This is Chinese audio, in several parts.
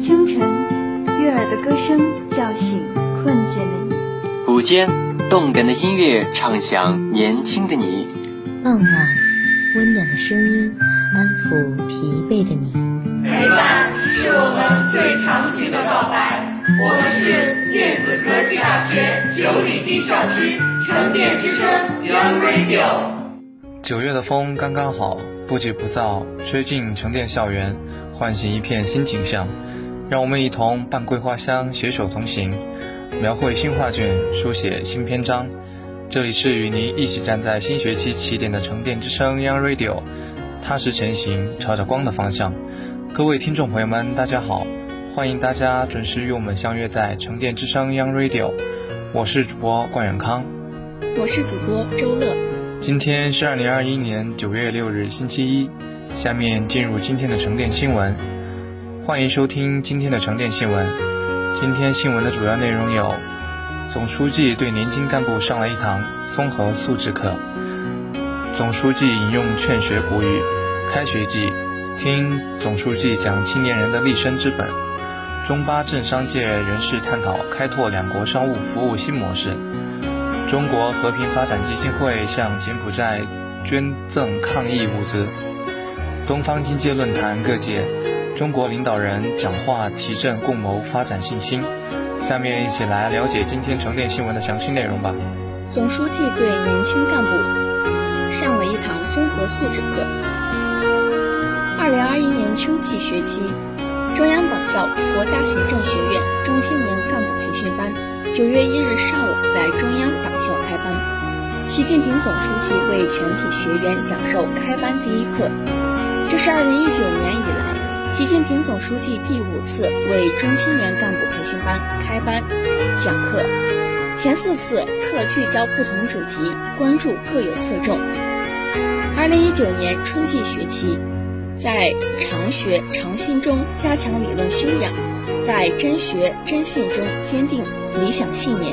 清晨，悦耳的歌声叫醒困倦的你；午间，动感的音乐唱响年轻的你；傍晚，温暖的声音安抚疲惫的你。陪伴是我们最长情的告白。我们是电子科技大学九里堤校区沉淀之声 Young Radio。九月的风刚刚好，不急不躁，吹进沉淀校园，唤醒一片新景象。让我们一同伴桂花香，携手同行，描绘新画卷，书写新篇章。这里是与您一起站在新学期起点的沉淀之声 Young Radio，踏实前行，朝着光的方向。各位听众朋友们，大家好。欢迎大家准时与我们相约在沉淀之声 Young Radio，我是主播冠远康，我是主播周乐。今天是二零二一年九月六日星期一，下面进入今天的沉淀新闻。欢迎收听今天的沉淀新闻。今天新闻的主要内容有：总书记对年轻干部上了一堂综合素质课。总书记引用劝学古语：开学季，听总书记讲青年人的立身之本。中巴政商界人士探讨开拓两国商务服务新模式。中国和平发展基金会向柬埔寨捐赠抗疫物资。东方经济论坛各界中国领导人讲话提振共谋发展信心。下面一起来了解今天沉淀新闻的详细内容吧。总书记对年轻干部上了一堂综合素质课。二零二一年秋季学期。中央党校国家行政学院中青年干部培训班九月一日上午在中央党校开班，习近平总书记为全体学员讲授开班第一课。这是二零一九年以来，习近平总书记第五次为中青年干部培训班开班讲课。前四次课聚焦不同主题，关注各有侧重。二零一九年春季学期。在常学常新中加强理论修养，在真学真信中坚定理想信念。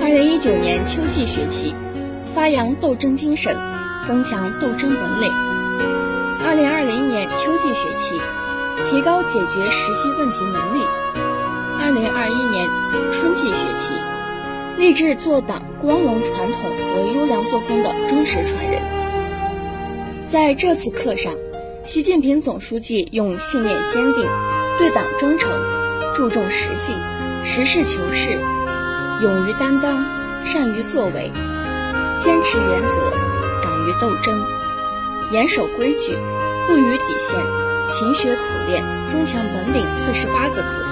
二零一九年秋季学期，发扬斗争精神，增强斗争本领。二零二零年秋季学期，提高解决实际问题能力。二零二一年春季学期，立志做党光荣传统和优良作风的忠实传人。在这次课上，习近平总书记用信念坚定、对党忠诚、注重实际、实事求是、勇于担当、善于作为、坚持原则、敢于斗争、严守规矩、不逾底线、勤学苦练、增强本领四十八个字，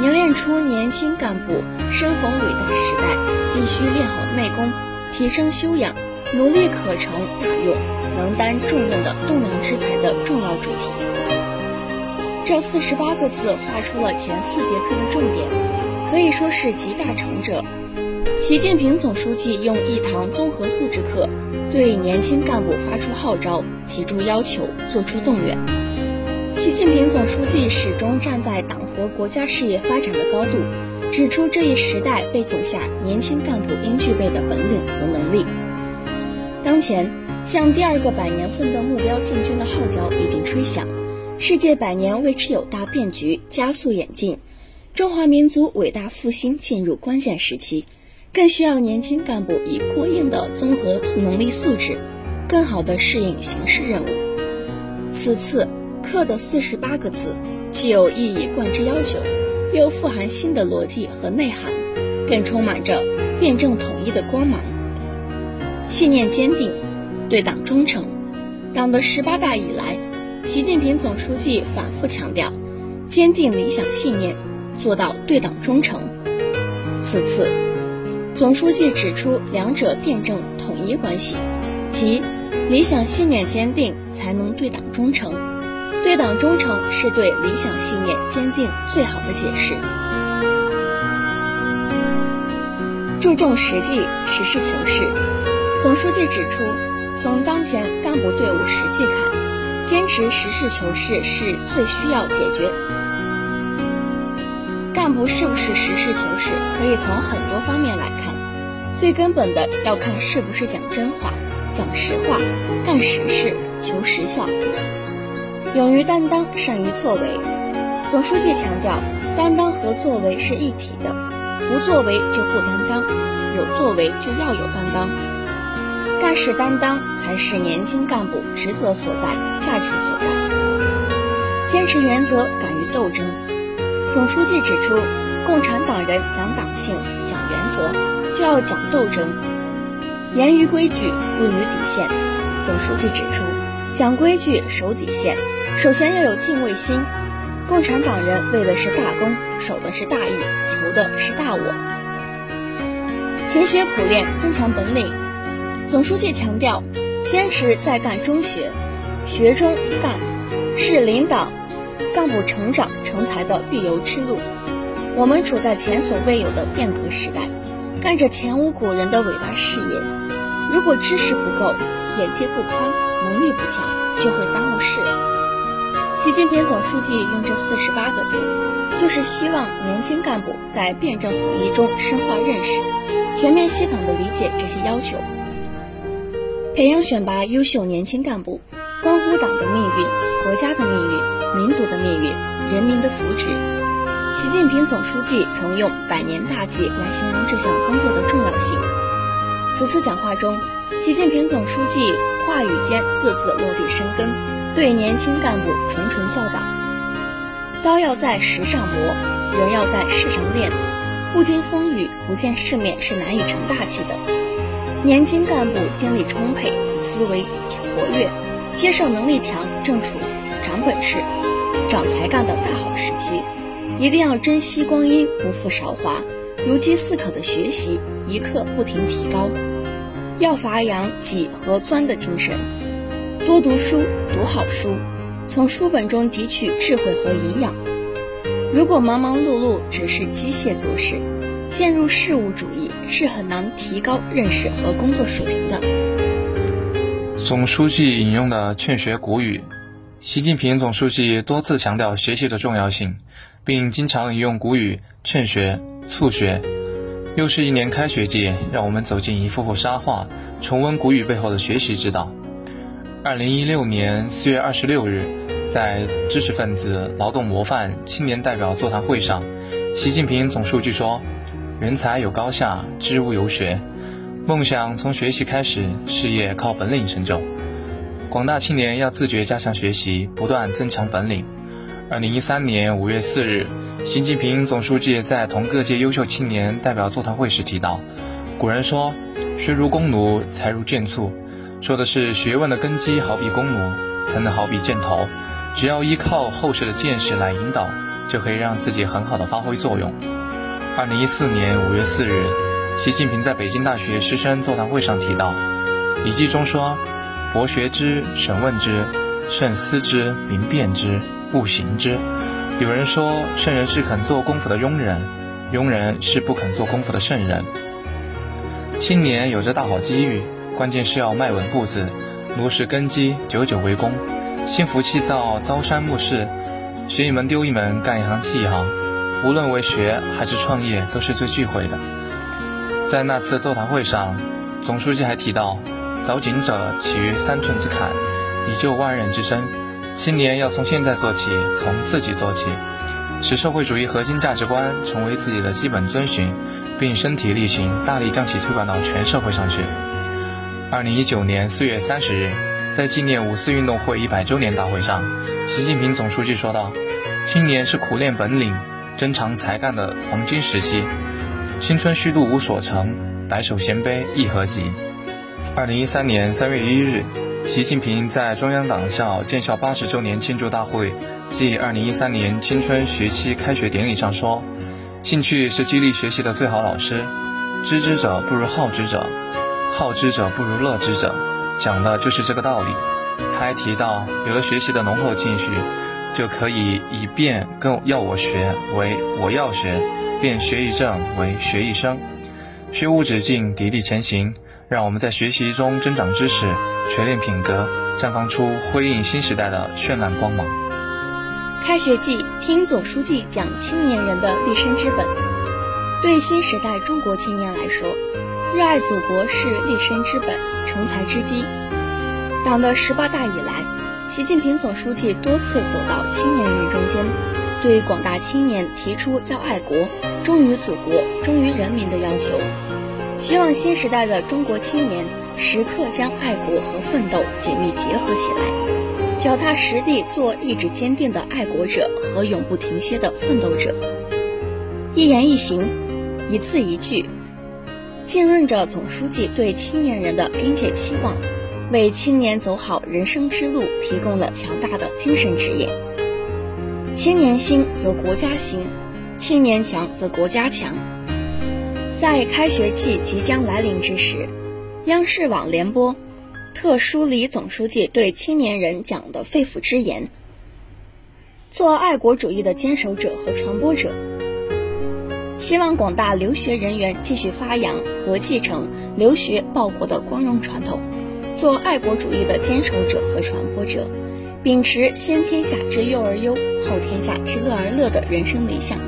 凝练出年轻干部生逢伟大时代必须练好内功、提升修养、努力可成大用。能担重任的栋梁之才的重要主题。这四十八个字画出了前四节课的重点，可以说是集大成者。习近平总书记用一堂综合素质课，对年轻干部发出号召，提出要求，作出动员。习近平总书记始终站在党和国家事业发展的高度，指出这一时代背景下年轻干部应具备的本领和能力。当前。向第二个百年奋斗目标进军的号角已经吹响，世界百年未之有大变局加速演进，中华民族伟大复兴进入关键时期，更需要年轻干部以过硬的综合能力素质，更好地适应形势任务。此次课的四十八个字，既有一以贯之要求，又富含新的逻辑和内涵，更充满着辩证统一的光芒。信念坚定。对党忠诚，党的十八大以来，习近平总书记反复强调，坚定理想信念，做到对党忠诚。此次，总书记指出两者辩证统一关系，即理想信念坚定，才能对党忠诚；对党忠诚是对理想信念坚定最好的解释。注重实际，实事求是。总书记指出。从当前干部队伍实际看，坚持实事求是是最需要解决。干部是不是实事求是，可以从很多方面来看。最根本的要看是不是讲真话、讲实话、干实事、求实效。勇于担当，善于作为。总书记强调，担当和作为是一体的，不作为就不担当，有作为就要有担当。干事担当才是年轻干部职责所在、价值所在。坚持原则，敢于斗争。总书记指出，共产党人讲党性、讲原则，就要讲斗争。严于规矩，不逾底线。总书记指出，讲规矩、守底线，首先要有敬畏心。共产党人为的是大公，守的是大义，求的是大我。勤学苦练，增强本领。总书记强调，坚持在干中学，学中干，是领导干部成长成才的必由之路。我们处在前所未有的变革时代，干着前无古人的伟大事业。如果知识不够，眼界不宽，能力不强，就会耽误事。习近平总书记用这四十八个字，就是希望年轻干部在辩证统一中深化认识，全面系统地理解这些要求，培养选拔优秀年轻干部，关乎党的命运、国家的命运、民族的命运、人民的福祉。习近平总书记曾用“百年大计”来形容这项工作的重要性。此次讲话中，习近平总书记话语间字字落地生根。对年轻干部谆谆教导：刀要在石上磨，人要在世上练。不经风雨，不见世面是难以成大器的。年轻干部精力充沛，思维活跃，接受能力强，正处长本事、长才干的大好时期。一定要珍惜光阴，不负韶华，如饥似渴的学习，一刻不停提高。要发扬挤和钻的精神。多读书，读好书，从书本中汲取智慧和营养。如果忙忙碌碌，只是机械做事，陷入事务主义，是很难提高认识和工作水平的。总书记引用的劝学古语，习近平总书记多次强调学习的重要性，并经常引用古语劝学促学。又是一年开学季，让我们走进一幅幅沙画，重温古语背后的学习之道。二零一六年四月二十六日，在知识分子、劳动模范、青年代表座谈会上，习近平总书记说：“人才有高下，知无由学。梦想从学习开始，事业靠本领成就。广大青年要自觉加强学习，不断增强本领。”二零一三年五月四日，习近平总书记在同各界优秀青年代表座谈会时提到：“古人说，学如弓弩，才如箭簇。”说的是学问的根基，好比弓弩，才能好比箭头。只要依靠后世的见识来引导，就可以让自己很好的发挥作用。二零一四年五月四日，习近平在北京大学师生座谈会上提到，《礼记》中说：“博学之，审问之，慎思之，明辨之，勿行之。”有人说，圣人是肯做功夫的庸人，庸人是不肯做功夫的圣人。青年有着大好机遇。关键是要迈稳步子，落实根基，久久为功。心浮气躁，朝三暮四，学一门丢一门，干一行弃一行。无论为学还是创业，都是最忌讳的。在那次座谈会上，总书记还提到：“凿井者起于三寸之坎，以救万人之身。青年要从现在做起，从自己做起，使社会主义核心价值观成为自己的基本遵循，并身体力行，大力将其推广到全社会上去。”二零一九年四月三十日，在纪念五四运动会一百周年大会上，习近平总书记说道：“青年是苦练本领、珍藏才干的黄金时期，青春虚度无所成，白首衔杯亦何及。”二零一三年三月一日，习近平在中央党校建校八十周年庆祝大会暨二零一三年青春学期开学典礼上说：“兴趣是激励学习的最好老师，知之者不如好之者。”好之者不如乐之者，讲的就是这个道理。他还提到，有了学习的浓厚兴趣，就可以以变更要我学为我要学，变学一正为学一生，学无止境，砥砺前行。让我们在学习中增长知识，锤炼品格，绽放出辉映新时代的绚烂光芒。开学季，听总书记讲青年人的立身之本。对新时代中国青年来说，热爱祖国是立身之本、成才之基。党的十八大以来，习近平总书记多次走到青年人中间，对广大青年提出要爱国、忠于祖国、忠于人民的要求，希望新时代的中国青年时刻将爱国和奋斗紧密结合起来，脚踏实地做意志坚定的爱国者和永不停歇的奋斗者。一言一行，一字一句，浸润着总书记对青年人的殷切期望。为青年走好人生之路提供了强大的精神指引。青年兴则国家兴，青年强则国家强。在开学季即将来临之时，央视网联播特梳理总书记对青年人讲的肺腑之言：做爱国主义的坚守者和传播者。希望广大留学人员继续发扬和继承留学报国的光荣传统。做爱国主义的坚守者和传播者，秉持先天下之忧而忧，后天下之乐而乐的人生理想，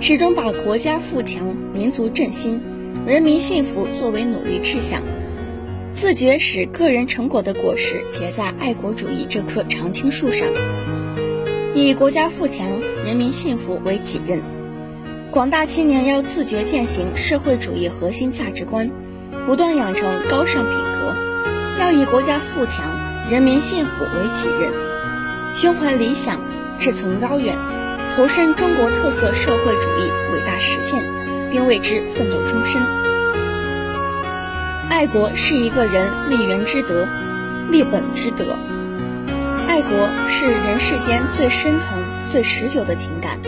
始终把国家富强、民族振兴、人民幸福作为努力志向，自觉使个人成果的果实结在爱国主义这棵常青树上，以国家富强、人民幸福为己任。广大青年要自觉践行社会主义核心价值观，不断养成高尚品格。要以国家富强、人民幸福为己任，胸怀理想，志存高远，投身中国特色社会主义伟大实现，并为之奋斗终身。爱国是一个人立人之德、立本之德。爱国是人世间最深层、最持久的情感，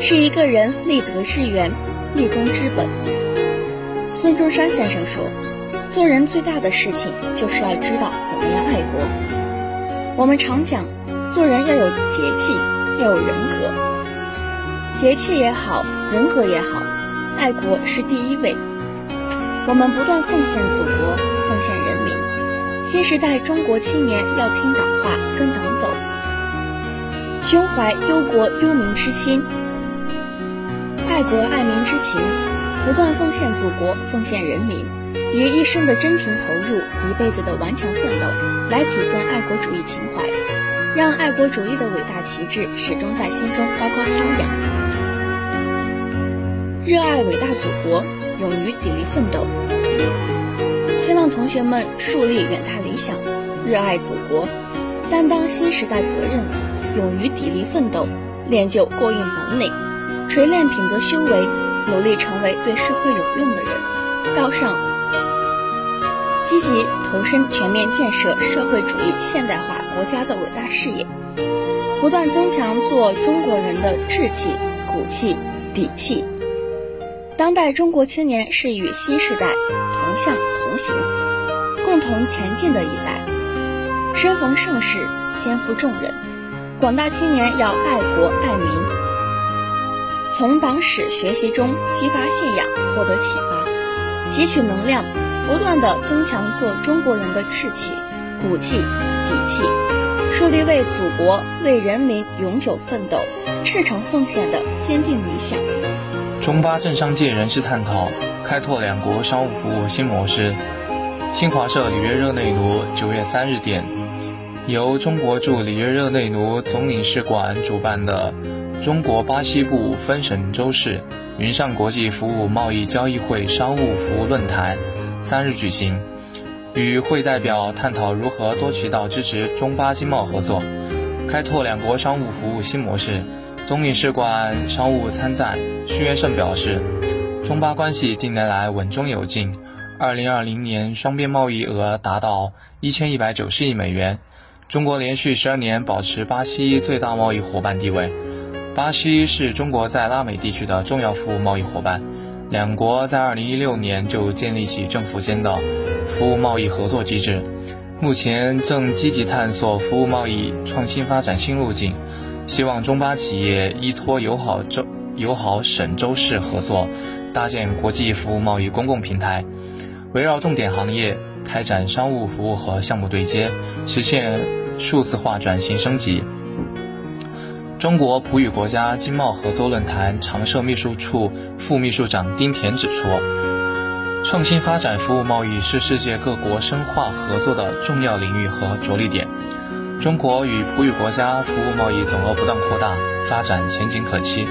是一个人立德之源、立功之本。孙中山先生说。做人最大的事情就是要知道怎么样爱国。我们常讲，做人要有节气，要有人格。节气也好，人格也好，爱国是第一位。我们不断奉献祖国，奉献人民。新时代中国青年要听党话，跟党走，胸怀忧国忧民之心，爱国爱民之情，不断奉献祖国，奉献人民。以一生的真情投入，一辈子的顽强奋斗，来体现爱国主义情怀，让爱国主义的伟大旗帜始终在心中高高飘扬。热爱伟大祖国，勇于砥砺奋斗。希望同学们树立远大理想，热爱祖国，担当新时代责任，勇于砥砺奋斗，练就过硬本领，锤炼品德修为，努力成为对社会有用的人，高尚。积极投身全面建设社会主义现代化国家的伟大事业，不断增强做中国人的志气、骨气、底气。当代中国青年是与新时代同向同行、共同前进的一代，身逢盛世，肩负重任。广大青年要爱国爱民，从党史学习中激发信仰，获得启发，汲取能量。不断的增强做中国人的志气、骨气、底气，树立为祖国、为人民永久奋斗、赤诚奉献的坚定理想。中巴政商界人士探讨开拓两国商务服务新模式。新华社里约热内卢九月三日电，由中国驻里约热内卢总领事馆主办的中国巴西部分省州市云上国际服务贸易交易会商务服务论坛。三日举行，与会代表探讨如何多渠道支持中巴经贸合作，开拓两国商务服务新模式。总领事馆商务参赞徐元胜表示，中巴关系近年来稳中有进，二零二零年双边贸易额达到一千一百九十亿美元，中国连续十二年保持巴西最大贸易伙伴地位，巴西是中国在拉美地区的重要服务贸易伙伴。两国在二零一六年就建立起政府间的服务贸易合作机制，目前正积极探索服务贸易创新发展新路径，希望中巴企业依托友好州、友好省州市合作，搭建国际服务贸易公共平台，围绕重点行业开展商务服务和项目对接，实现数字化转型升级。中国葡语国家经贸合作论坛常设秘书处副秘书长丁田指出，创新发展服务贸易是世界各国深化合作的重要领域和着力点。中国与葡语国家服务贸易总额不断扩大，发展前景可期。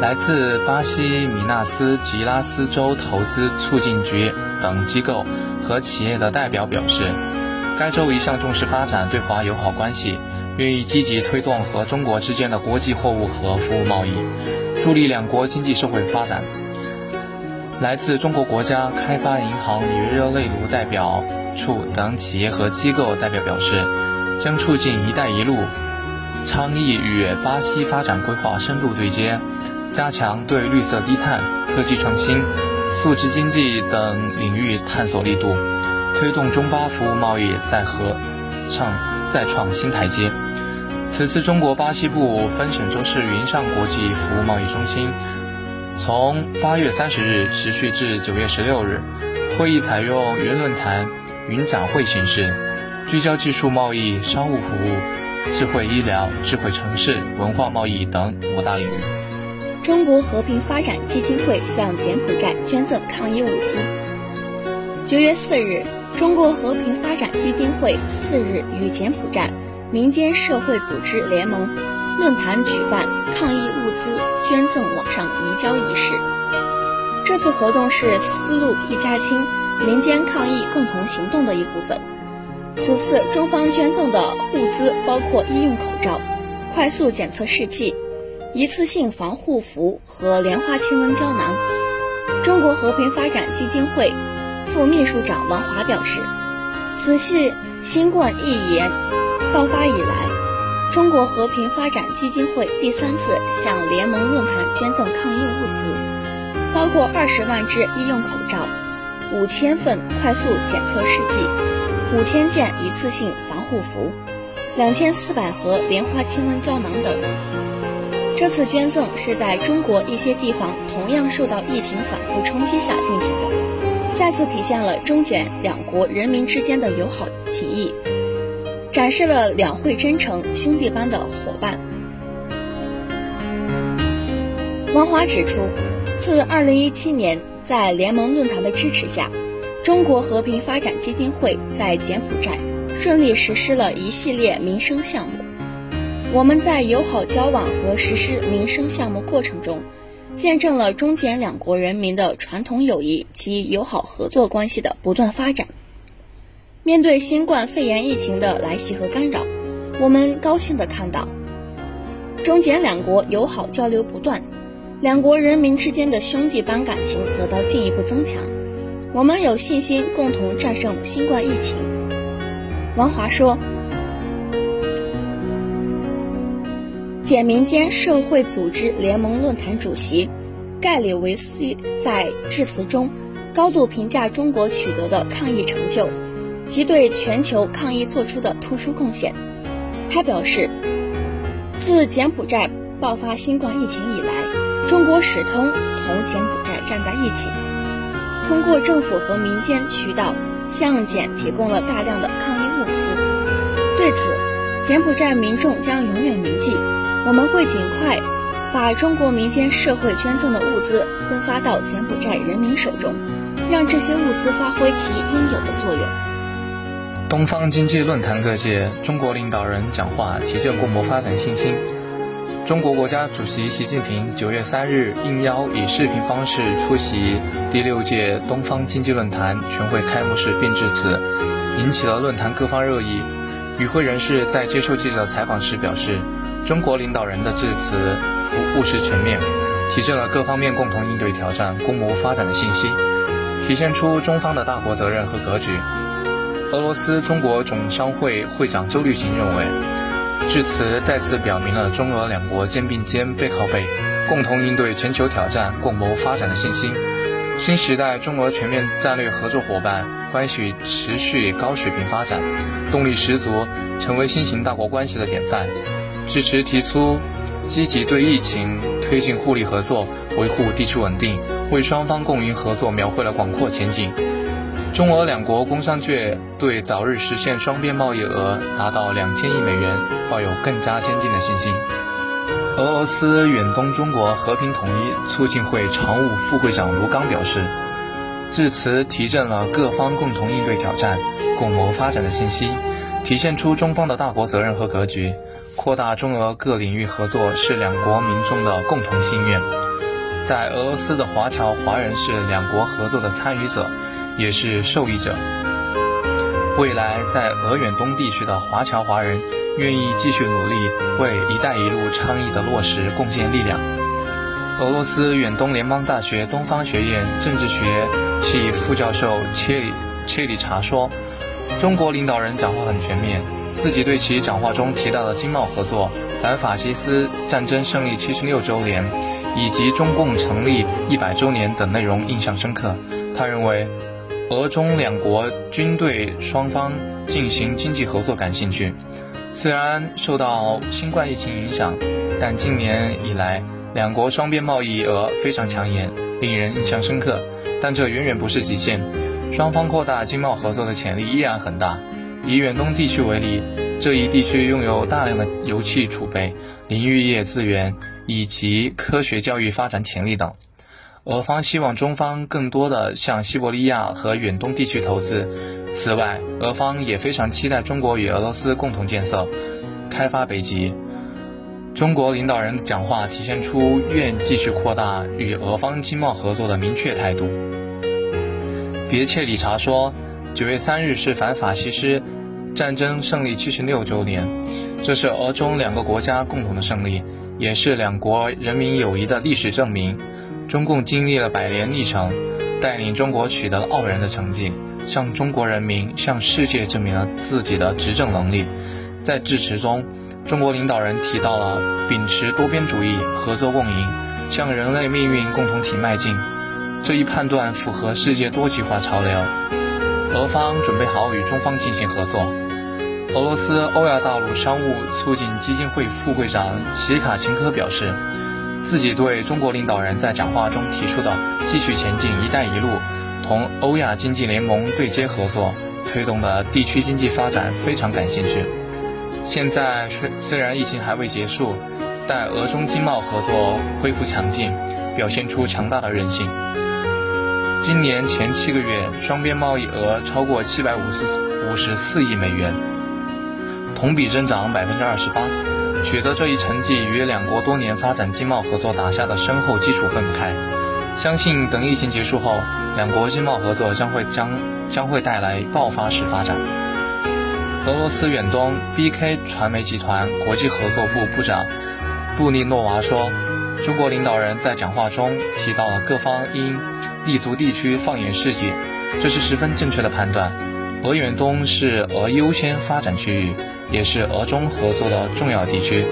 来自巴西米纳斯吉拉斯州投资促进局等机构和企业的代表表示，该州一向重视发展对华友好关系，愿意积极推动和中国之间的国际货物和服务贸易，助力两国经济社会发展。来自中国国家开发银行里约热内卢代表处等企业和机构代表表示，将促进“一带一路”倡议与巴西发展规划深度对接。加强对绿色低碳、科技创新、数字经济等领域探索力度，推动中巴服务贸易在和上再创新台阶。此次中国巴西部分省州市云上国际服务贸易中心从八月三十日持续至九月十六日，会议采用云论坛、云展会形式，聚焦技术贸易、商务服务、智慧医疗、智慧城市、文化贸易等五大领域。中国和平发展基金会向柬埔寨捐赠抗疫物资。九月四日，中国和平发展基金会四日与柬埔寨民间社会组织联盟论坛举办抗疫物资捐赠网上移交仪式。这次活动是“丝路一家亲”民间抗疫共同行动的一部分。此次中方捐赠的物资包括医用口罩、快速检测试剂。一次性防护服和莲花清瘟胶囊。中国和平发展基金会副秘书长王华表示，此系新冠疫炎爆发以来，中国和平发展基金会第三次向联盟论坛捐赠抗疫物资，包括二十万只医用口罩、五千份快速检测试剂、五千件一次性防护服、两千四百盒莲花清瘟胶囊等。这次捐赠是在中国一些地方同样受到疫情反复冲击下进行的，再次体现了中柬两国人民之间的友好情谊，展示了两会真诚兄弟般的伙伴。王华指出，自2017年在联盟论坛的支持下，中国和平发展基金会在柬埔寨顺利实施了一系列民生项目。我们在友好交往和实施民生项目过程中，见证了中柬两国人民的传统友谊及友好合作关系的不断发展。面对新冠肺炎疫情的来袭和干扰，我们高兴地看到，中柬两国友好交流不断，两国人民之间的兄弟般感情得到进一步增强。我们有信心共同战胜新冠疫情。王华说。柬民间社会组织联盟论坛主席盖里维斯在致辞中高度评价中国取得的抗疫成就及对全球抗疫做出的突出贡献。他表示，自柬埔寨爆发新冠疫情以来，中国始终同柬埔寨站在一起，通过政府和民间渠道向柬提供了大量的抗疫物资。对此，柬埔寨民众将永远铭记。我们会尽快把中国民间社会捐赠的物资分发到柬埔寨人民手中，让这些物资发挥其应有的作用。东方经济论坛各界中国领导人讲话，提振共谋发展信心。中国国家主席习近平九月三日应邀以视频方式出席第六届东方经济论坛全会开幕式并致辞，引起了论坛各方热议。与会人士在接受记者采访时表示。中国领导人的致辞务实全面，提振了各方面共同应对挑战、共谋发展的信心，体现出中方的大国责任和格局。俄罗斯中国总商会会长周律行认为，致辞再次表明了中俄两国肩并肩、背靠背，共同应对全球挑战、共谋发展的信心。新时代中俄全面战略合作伙伴关系持续高水平发展，动力十足，成为新型大国关系的典范。支持提出积极对疫情推进互利合作，维护地区稳定，为双方共赢合作描绘了广阔前景。中俄两国工商界对早日实现双边贸易额达到两千亿美元抱有更加坚定的信心。俄罗斯远东中国和平统一促进会常务副会长卢刚表示，致辞提振了各方共同应对挑战、共谋发展的信息。体现出中方的大国责任和格局。扩大中俄各领域合作是两国民众的共同心愿。在俄罗斯的华侨华人是两国合作的参与者，也是受益者。未来在俄远东地区的华侨华人愿意继续努力，为“一带一路”倡议的落实贡献力量。俄罗斯远东联邦大学东方学院政治学系副教授切里切里查说：“中国领导人讲话很全面，自己对其讲话中提到的经贸合作、反法西斯战争胜利七十六周年以及中共成立一百周年等内容印象深刻。他认为。”俄中两国军队双方进行经济合作感兴趣。虽然受到新冠疫情影响，但近年以来两国双边贸易额非常抢眼，令人印象深刻。但这远远不是极限，双方扩大经贸合作的潜力依然很大。以远东地区为例，这一地区拥有大量的油气储备、林渔业资源以及科学教育发展潜力等。俄方希望中方更多的向西伯利亚和远东地区投资。此外，俄方也非常期待中国与俄罗斯共同建设、开发北极。中国领导人的讲话体现出愿继续扩大与俄方经贸合作的明确态度。别切里查说，九月三日是反法西斯战争胜利七十六周年，这是俄中两个国家共同的胜利，也是两国人民友谊的历史证明。中共经历了百年历程，带领中国取得了傲人的成绩，向中国人民、向世界证明了自己的执政能力。在致辞中，中国领导人提到了秉持多边主义、合作共赢，向人类命运共同体迈进。这一判断符合世界多极化潮流。俄方准备好与中方进行合作。俄罗斯欧亚大陆商务促进基金会副会长齐卡琴科表示。自己对中国领导人在讲话中提出的继续前进“一带一路”，同欧亚经济联盟对接合作，推动的地区经济发展非常感兴趣。现在虽虽然疫情还未结束，但俄中经贸合作恢复强劲，表现出强大的韧性。今年前七个月，双边贸易额超过七百五十五十四亿美元，同比增长百分之二十八。取得这一成绩，与两国多年发展经贸合作打下的深厚基础分不开。相信等疫情结束后，两国经贸合作将会将将会带来爆发式发展。俄罗斯远东 BK 传媒集团国际合作部部长布利诺娃说：“中国领导人在讲话中提到了各方应立足地区，放眼世界，这是十分正确的判断。俄远东是俄优先发展区域。”也是俄中合作的重要地区。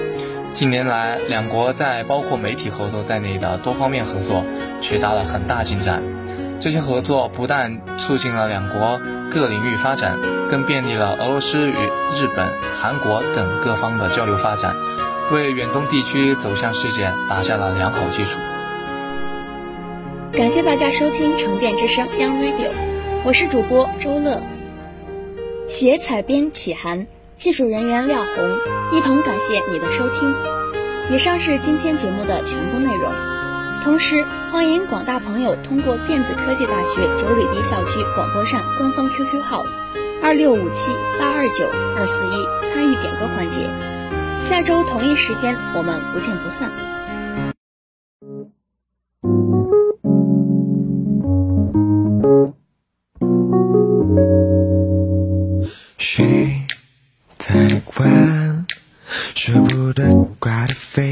近年来，两国在包括媒体合作在内的多方面合作取得了很大进展。这些合作不但促进了两国各领域发展，更便利了俄罗斯与日本、韩国等各方的交流发展，为远东地区走向世界打下了良好基础。感谢大家收听沉淀之声 Young Radio，我是主播周乐，写采编启涵。技术人员廖红，一同感谢你的收听。以上是今天节目的全部内容。同时，欢迎广大朋友通过电子科技大学九里堤校区广播站官方 QQ 号二六五七八二九二四一参与点歌环节。下周同一时间，我们不见不散。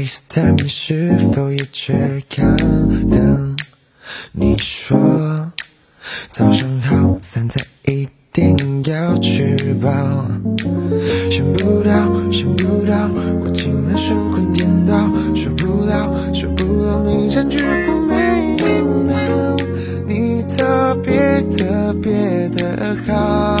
FaceTime，你是否也缺看？等你说早上好，散在一定要吃饱。想不到，想不到，我竟然神魂颠倒，受不了，受不了你占据我每一秒，你特别特别的好。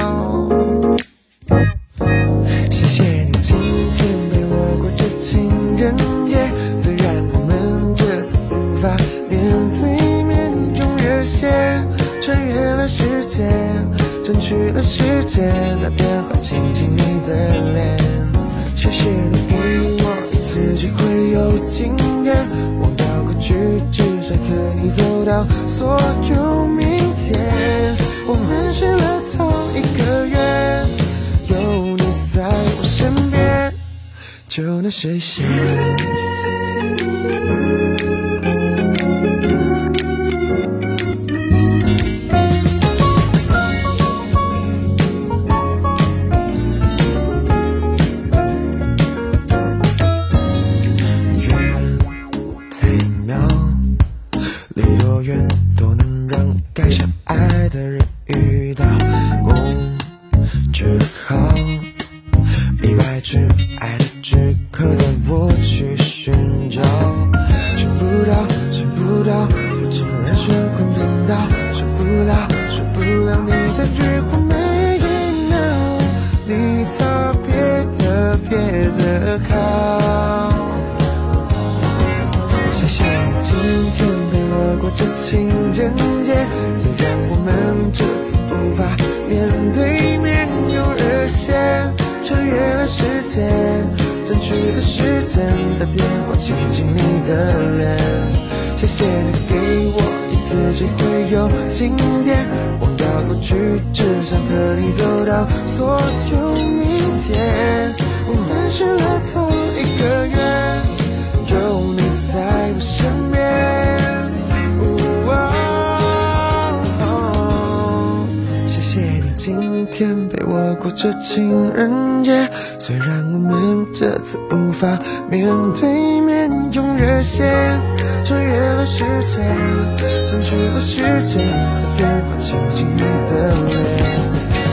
离多远。天陪我过这情人节，虽然我们这次无法面对面用热线穿越了时间，争取了时间打电话亲亲你的脸。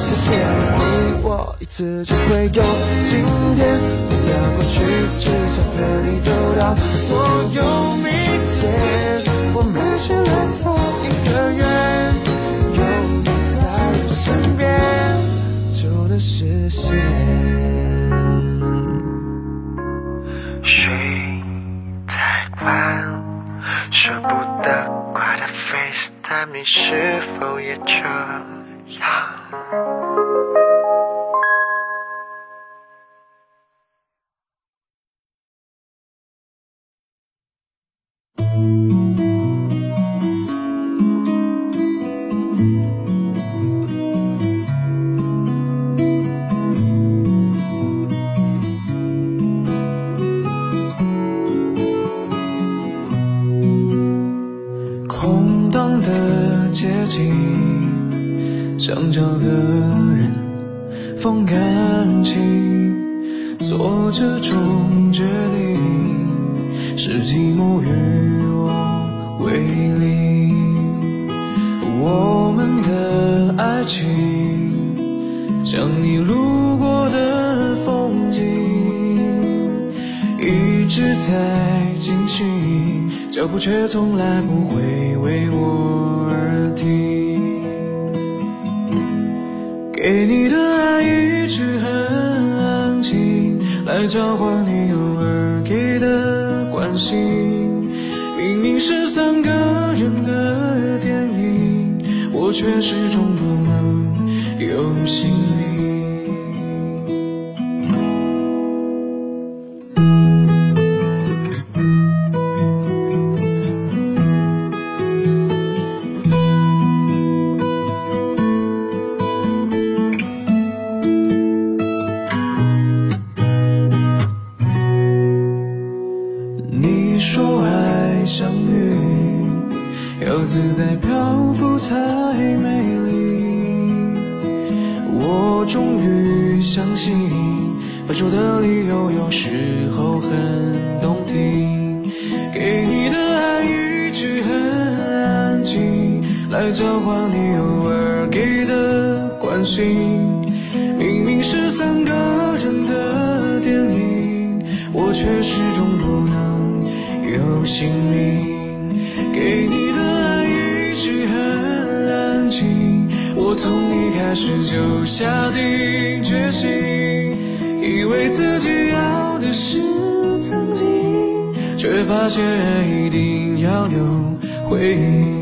谢谢你给我一次机会有今天，不要过去，只想和你走到所有明天。我们许了同一个愿，的视线。睡太晚，舍不得挂的 FaceTime，你是否也这样？给你的爱一直很安静，来交换你偶尔给的关心。明明是三个人的电影，我却始终不能有姓来交换你偶尔给的关心。明明是三个人的电影，我却始终不能有姓名。给你的爱一直很安静，我从一开始就下定决心，以为自己要的是曾经，却发现爱一定要有回应。